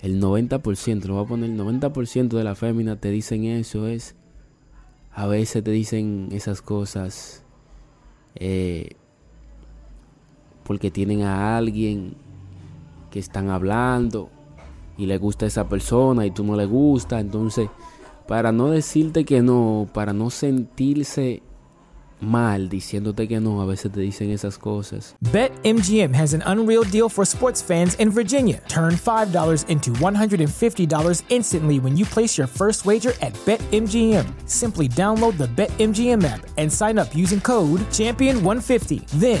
el 90%, lo voy a poner, el 90% de las féminas te dicen eso es a veces te dicen esas cosas eh, porque tienen a alguien que están hablando y le gusta esa persona y tú no le gusta. Entonces, para no decirte que no, para no sentirse mal diciéndote que no, a veces te dicen esas cosas. BetMGM has an unreal deal for sports fans in Virginia. Turn $5 into $150 instantly when you place your first wager at BetMGM. Simply download the BetMGM app and sign up using code Champion150. Then,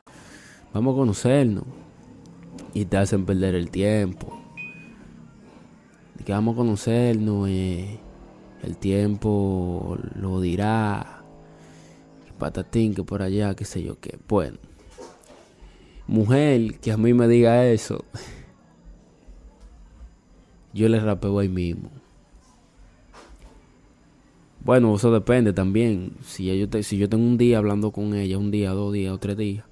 Vamos a conocernos. Y te hacen perder el tiempo. De que vamos a conocernos, eh, el tiempo lo dirá. Que patatín, que por allá, qué sé yo qué. Bueno. Mujer que a mí me diga eso. Yo le rapeo ahí mismo. Bueno, eso depende también. Si yo, si yo tengo un día hablando con ella, un día, dos días o tres días,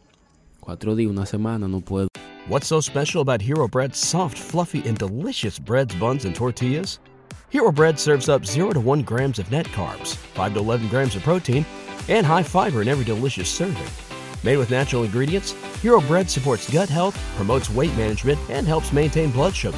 cuatro días, una semana, no puedo. What's so special about Hero Bread's soft, fluffy, and delicious breads, buns, and tortillas? Hero Bread serves up 0 to 1 grams of net carbs, 5 to 11 grams of protein, and high fiber in every delicious serving. Made with natural ingredients, Hero Bread supports gut health, promotes weight management, and helps maintain blood sugar.